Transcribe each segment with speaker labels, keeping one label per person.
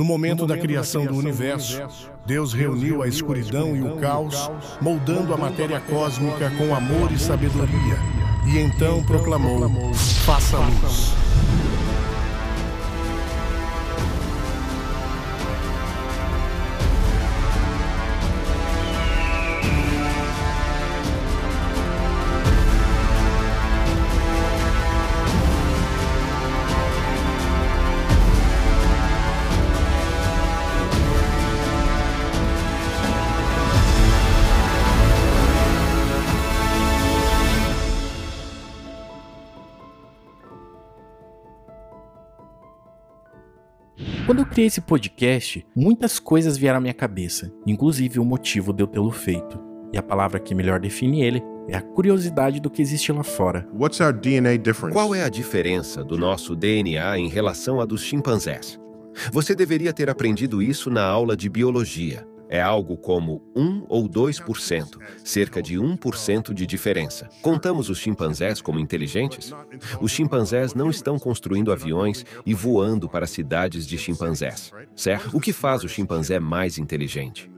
Speaker 1: No momento da criação do universo, Deus reuniu a escuridão e o caos, moldando a matéria cósmica com amor e sabedoria. E então proclamou: Faça luz.
Speaker 2: Quando eu criei esse podcast, muitas coisas vieram à minha cabeça, inclusive o motivo de eu tê-lo feito. E a palavra que melhor define ele é a curiosidade do que existe lá fora.
Speaker 3: What's our DNA difference?
Speaker 4: Qual é a diferença do nosso DNA em relação à dos chimpanzés? Você deveria ter aprendido isso na aula de biologia. É algo como 1 ou 2%, cerca de 1% de diferença. Contamos os chimpanzés como inteligentes? Os chimpanzés não estão construindo aviões e voando para cidades de chimpanzés, certo? O que faz o chimpanzé mais inteligente?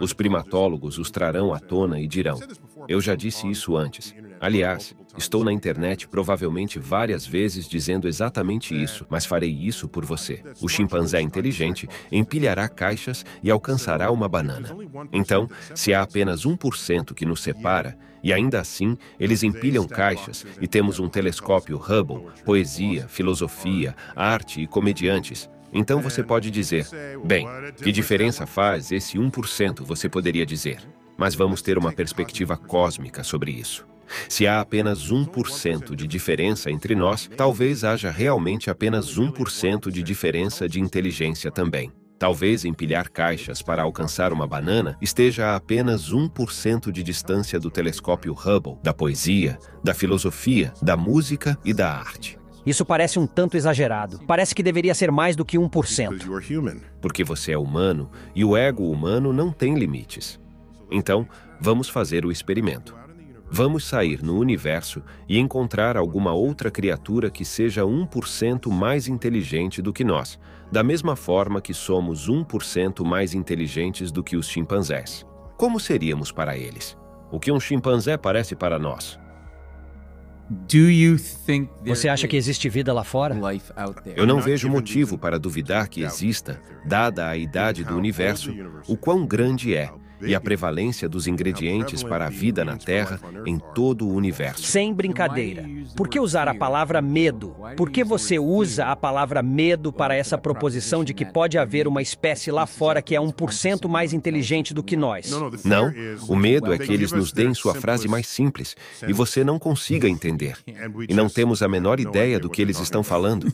Speaker 4: Os primatólogos os trarão à tona e dirão: Eu já disse isso antes. Aliás, estou na internet provavelmente várias vezes dizendo exatamente isso, mas farei isso por você. O chimpanzé inteligente empilhará caixas e alcançará uma banana. Então, se há apenas 1% que nos separa, e ainda assim eles empilham caixas e temos um telescópio Hubble, poesia, filosofia, arte e comediantes, então você pode dizer: bem, que diferença faz esse 1%? Você poderia dizer. Mas vamos ter uma perspectiva cósmica sobre isso. Se há apenas 1% de diferença entre nós, talvez haja realmente apenas 1% de diferença de inteligência também. Talvez empilhar caixas para alcançar uma banana esteja a apenas 1% de distância do telescópio Hubble, da poesia, da filosofia, da música e da arte.
Speaker 5: Isso parece um tanto exagerado. Parece que deveria ser mais do que 1%.
Speaker 4: Porque você é humano e o ego humano não tem limites. Então, vamos fazer o experimento. Vamos sair no universo e encontrar alguma outra criatura que seja 1% mais inteligente do que nós, da mesma forma que somos 1% mais inteligentes do que os chimpanzés. Como seríamos para eles? O que um chimpanzé parece para nós?
Speaker 5: Você acha que existe vida lá fora?
Speaker 4: Eu não vejo motivo para duvidar que exista, dada a idade do universo, o quão grande é e a prevalência dos ingredientes para a vida na Terra em todo o universo.
Speaker 5: Sem brincadeira. Por que usar a palavra medo? Por que você usa a palavra medo para essa proposição de que pode haver uma espécie lá fora que é 1% mais inteligente do que nós?
Speaker 4: Não, o medo é que eles nos deem sua frase mais simples e você não consiga entender. E não temos a menor ideia do que eles estão falando.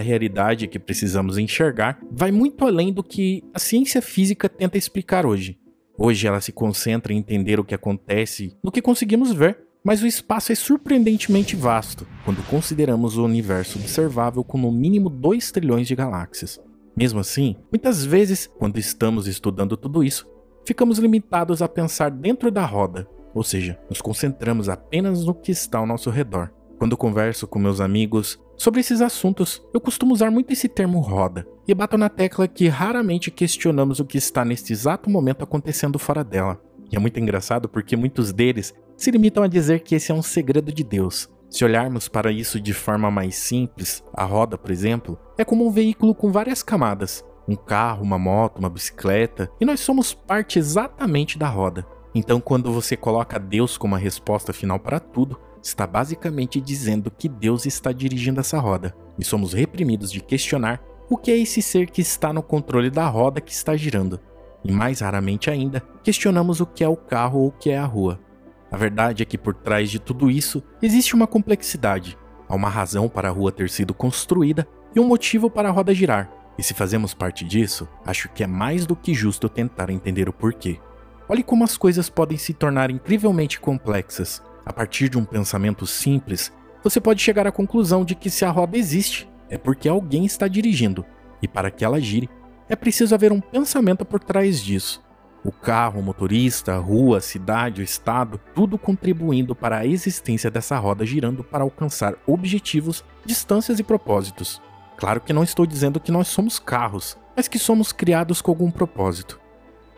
Speaker 2: A realidade que precisamos enxergar vai muito além do que a ciência física tenta explicar hoje. Hoje ela se concentra em entender o que acontece no que conseguimos ver, mas o espaço é surpreendentemente vasto quando consideramos o universo observável com no mínimo 2 trilhões de galáxias. Mesmo assim, muitas vezes, quando estamos estudando tudo isso, ficamos limitados a pensar dentro da roda, ou seja, nos concentramos apenas no que está ao nosso redor. Quando converso com meus amigos sobre esses assuntos, eu costumo usar muito esse termo roda e bato na tecla que raramente questionamos o que está neste exato momento acontecendo fora dela. E é muito engraçado porque muitos deles se limitam a dizer que esse é um segredo de Deus. Se olharmos para isso de forma mais simples, a roda, por exemplo, é como um veículo com várias camadas: um carro, uma moto, uma bicicleta, e nós somos parte exatamente da roda. Então, quando você coloca Deus como a resposta final para tudo, está basicamente dizendo que Deus está dirigindo essa roda, e somos reprimidos de questionar o que é esse ser que está no controle da roda que está girando. E mais raramente ainda, questionamos o que é o carro ou o que é a rua. A verdade é que por trás de tudo isso existe uma complexidade. Há uma razão para a rua ter sido construída e um motivo para a roda girar. E se fazemos parte disso, acho que é mais do que justo tentar entender o porquê. Olhe como as coisas podem se tornar incrivelmente complexas a partir de um pensamento simples, você pode chegar à conclusão de que se a roda existe, é porque alguém está dirigindo, e para que ela gire, é preciso haver um pensamento por trás disso. O carro, o motorista, a rua, a cidade, o estado, tudo contribuindo para a existência dessa roda girando para alcançar objetivos, distâncias e propósitos. Claro que não estou dizendo que nós somos carros, mas que somos criados com algum propósito.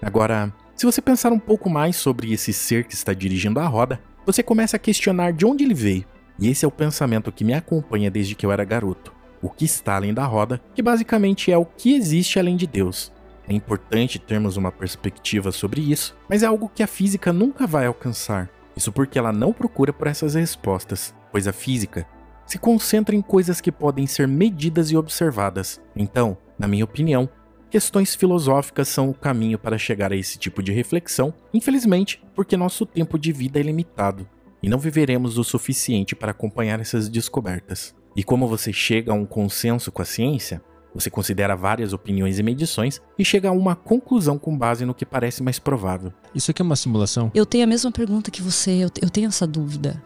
Speaker 2: Agora, se você pensar um pouco mais sobre esse ser que está dirigindo a roda, você começa a questionar de onde ele veio. E esse é o pensamento que me acompanha desde que eu era garoto. O que está além da roda, que basicamente é o que existe além de Deus. É importante termos uma perspectiva sobre isso, mas é algo que a física nunca vai alcançar. Isso porque ela não procura por essas respostas, pois a física se concentra em coisas que podem ser medidas e observadas. Então, na minha opinião, questões filosóficas são o caminho para chegar a esse tipo de reflexão, infelizmente, porque nosso tempo de vida é limitado e não viveremos o suficiente para acompanhar essas descobertas. E como você chega a um consenso com a ciência, você considera várias opiniões e medições e chega a uma conclusão com base no que parece mais provável.
Speaker 3: Isso aqui é uma simulação?
Speaker 6: Eu tenho a mesma pergunta que você, eu, eu tenho essa dúvida.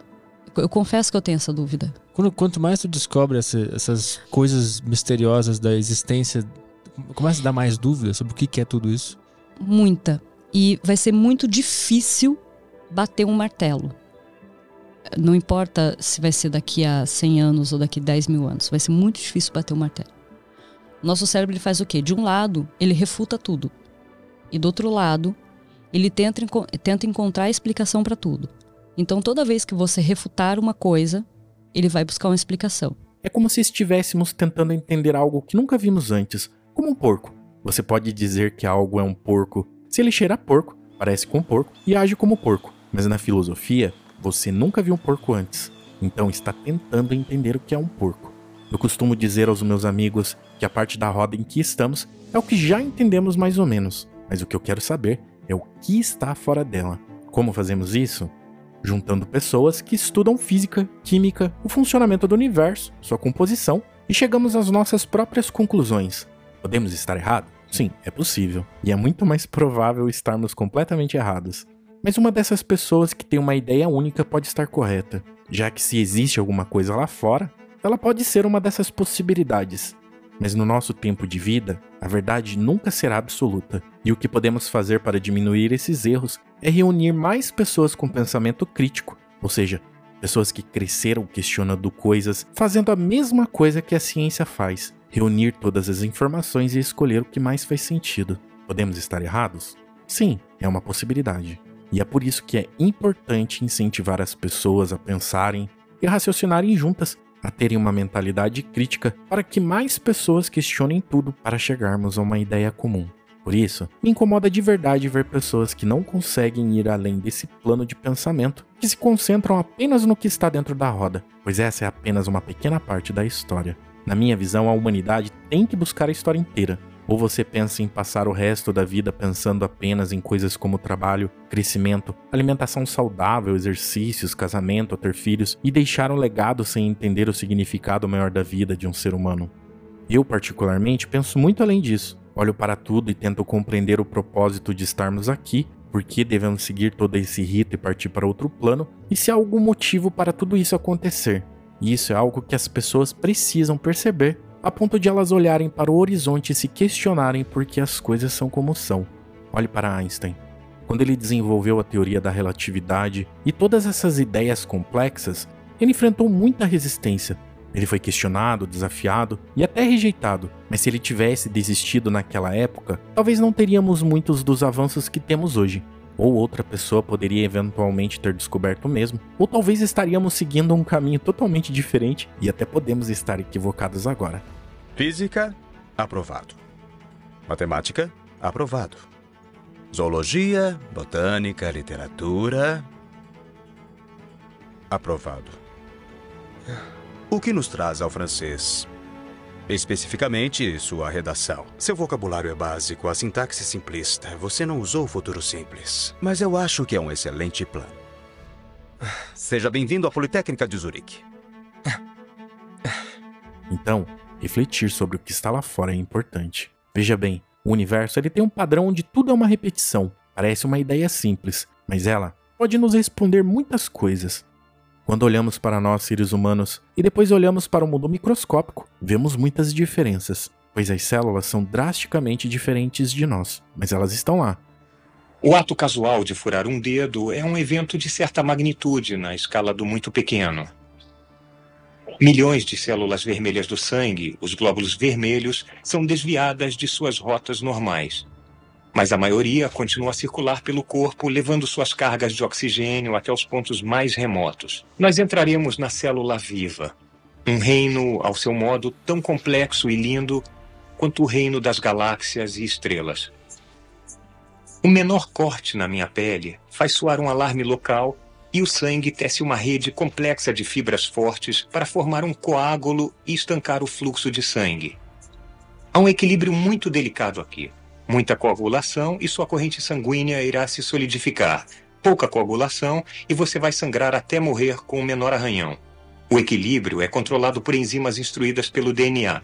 Speaker 6: Eu confesso que eu tenho essa dúvida.
Speaker 3: Quando, quanto mais tu descobre essa, essas coisas misteriosas da existência, começa a dar mais dúvidas sobre o que, é tudo isso?
Speaker 6: Muita. E vai ser muito difícil bater um martelo. Não importa se vai ser daqui a 100 anos ou daqui a 10 mil anos, vai ser muito difícil bater um martelo. Nosso cérebro ele faz o quê? De um lado, ele refuta tudo. E do outro lado, ele tenta, tenta encontrar a explicação para tudo. Então, toda vez que você refutar uma coisa, ele vai buscar uma explicação.
Speaker 2: É como se estivéssemos tentando entender algo que nunca vimos antes, como um porco. Você pode dizer que algo é um porco se ele cheira porco, parece com um porco e age como porco. Mas na filosofia, você nunca viu um porco antes, então está tentando entender o que é um porco. Eu costumo dizer aos meus amigos que a parte da roda em que estamos é o que já entendemos mais ou menos, mas o que eu quero saber é o que está fora dela. Como fazemos isso? juntando pessoas que estudam física, química, o funcionamento do universo, sua composição, e chegamos às nossas próprias conclusões. Podemos estar errados? Sim, é possível. E é muito mais provável estarmos completamente errados. Mas uma dessas pessoas que tem uma ideia única pode estar correta, já que se existe alguma coisa lá fora, ela pode ser uma dessas possibilidades. Mas no nosso tempo de vida, a verdade nunca será absoluta, e o que podemos fazer para diminuir esses erros é reunir mais pessoas com pensamento crítico, ou seja, pessoas que cresceram questionando coisas, fazendo a mesma coisa que a ciência faz, reunir todas as informações e escolher o que mais faz sentido. Podemos estar errados? Sim, é uma possibilidade. E é por isso que é importante incentivar as pessoas a pensarem e raciocinarem juntas a terem uma mentalidade crítica para que mais pessoas questionem tudo para chegarmos a uma ideia comum. Por isso, me incomoda de verdade ver pessoas que não conseguem ir além desse plano de pensamento, que se concentram apenas no que está dentro da roda, pois essa é apenas uma pequena parte da história. Na minha visão, a humanidade tem que buscar a história inteira, ou você pensa em passar o resto da vida pensando apenas em coisas como trabalho, crescimento, alimentação saudável, exercícios, casamento, ter filhos e deixar um legado sem entender o significado maior da vida de um ser humano? Eu, particularmente, penso muito além disso. Olho para tudo e tento compreender o propósito de estarmos aqui, por que devemos seguir todo esse rito e partir para outro plano, e se há algum motivo para tudo isso acontecer. E isso é algo que as pessoas precisam perceber a ponto de elas olharem para o horizonte e se questionarem por que as coisas são como são. Olhe para Einstein. Quando ele desenvolveu a teoria da relatividade e todas essas ideias complexas, ele enfrentou muita resistência. Ele foi questionado, desafiado e até rejeitado, mas se ele tivesse desistido naquela época, talvez não teríamos muitos dos avanços que temos hoje. Ou outra pessoa poderia eventualmente ter descoberto o mesmo, ou talvez estaríamos seguindo um caminho totalmente diferente e até podemos estar equivocados agora.
Speaker 7: Física, aprovado. Matemática, aprovado. Zoologia, botânica, literatura, aprovado. O que nos traz ao francês? Especificamente, sua redação. Seu vocabulário é básico, a sintaxe simplista. Você não usou o futuro simples. Mas eu acho que é um excelente plano. Seja bem-vindo à Politécnica de Zurique.
Speaker 2: Então, Refletir sobre o que está lá fora é importante. Veja bem, o universo ele tem um padrão onde tudo é uma repetição. Parece uma ideia simples, mas ela pode nos responder muitas coisas. Quando olhamos para nós, seres humanos, e depois olhamos para o mundo microscópico, vemos muitas diferenças, pois as células são drasticamente diferentes de nós, mas elas estão lá.
Speaker 8: O ato casual de furar um dedo é um evento de certa magnitude na escala do muito pequeno. Milhões de células vermelhas do sangue, os glóbulos vermelhos, são desviadas de suas rotas normais. Mas a maioria continua a circular pelo corpo, levando suas cargas de oxigênio até os pontos mais remotos. Nós entraremos na célula viva, um reino, ao seu modo, tão complexo e lindo quanto o reino das galáxias e estrelas. O menor corte na minha pele faz soar um alarme local e o sangue tece uma rede complexa de fibras fortes para formar um coágulo e estancar o fluxo de sangue. Há um equilíbrio muito delicado aqui. Muita coagulação e sua corrente sanguínea irá se solidificar. Pouca coagulação e você vai sangrar até morrer com o menor arranhão. O equilíbrio é controlado por enzimas instruídas pelo DNA.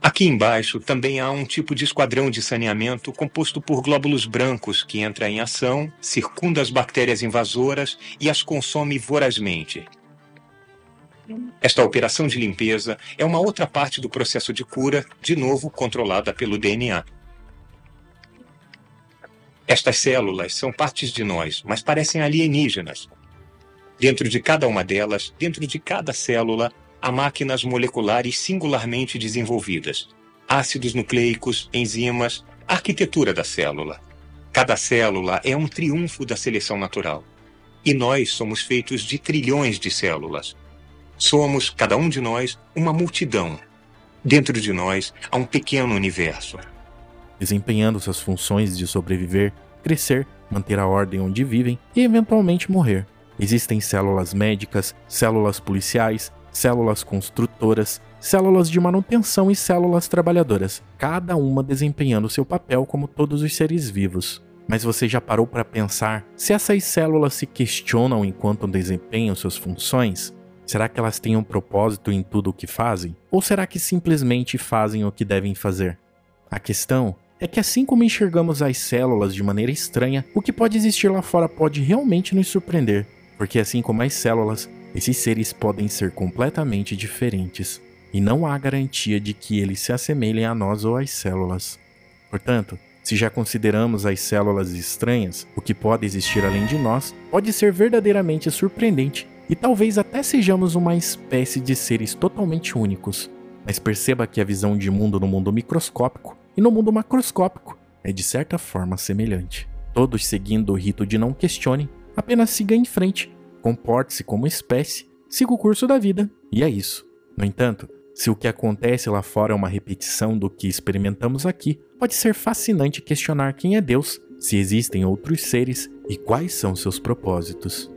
Speaker 8: Aqui embaixo também há um tipo de esquadrão de saneamento composto por glóbulos brancos que entra em ação, circunda as bactérias invasoras e as consome vorazmente. Esta operação de limpeza é uma outra parte do processo de cura, de novo controlada pelo DNA. Estas células são partes de nós, mas parecem alienígenas. Dentro de cada uma delas, dentro de cada célula, há máquinas moleculares singularmente desenvolvidas. Ácidos nucleicos, enzimas, arquitetura da célula. Cada célula é um triunfo da seleção natural. E nós somos feitos de trilhões de células. Somos, cada um de nós, uma multidão. Dentro de nós há um pequeno universo.
Speaker 2: Desempenhando suas funções de sobreviver, crescer, manter a ordem onde vivem e eventualmente morrer. Existem células médicas, células policiais, células construtoras, células de manutenção e células trabalhadoras, cada uma desempenhando seu papel como todos os seres vivos. Mas você já parou para pensar se essas células se questionam enquanto desempenham suas funções? Será que elas têm um propósito em tudo o que fazem? Ou será que simplesmente fazem o que devem fazer? A questão é que assim como enxergamos as células de maneira estranha, o que pode existir lá fora pode realmente nos surpreender, porque assim como as células, esses seres podem ser completamente diferentes, e não há garantia de que eles se assemelhem a nós ou às células. Portanto, se já consideramos as células estranhas, o que pode existir além de nós pode ser verdadeiramente surpreendente e talvez até sejamos uma espécie de seres totalmente únicos. Mas perceba que a visão de mundo no mundo microscópico e no mundo macroscópico é de certa forma semelhante. Todos seguindo o rito de não questione, apenas siga em frente comporte-se como espécie, siga o curso da vida, e é isso. No entanto, se o que acontece lá fora é uma repetição do que experimentamos aqui, pode ser fascinante questionar quem é Deus, se existem outros seres e quais são seus propósitos.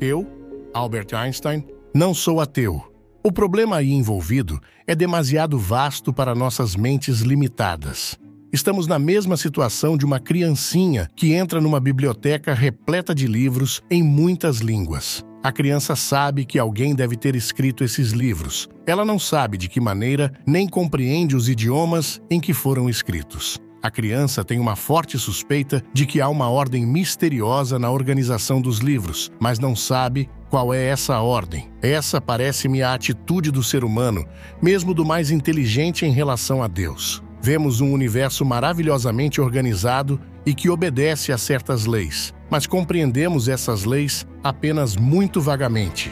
Speaker 1: Eu, Albert Einstein, não sou ateu. O problema aí envolvido é demasiado vasto para nossas mentes limitadas. Estamos na mesma situação de uma criancinha que entra numa biblioteca repleta de livros em muitas línguas. A criança sabe que alguém deve ter escrito esses livros. Ela não sabe de que maneira nem compreende os idiomas em que foram escritos. A criança tem uma forte suspeita de que há uma ordem misteriosa na organização dos livros, mas não sabe qual é essa ordem. Essa parece-me a atitude do ser humano, mesmo do mais inteligente em relação a Deus. Vemos um universo maravilhosamente organizado e que obedece a certas leis, mas compreendemos essas leis apenas muito vagamente.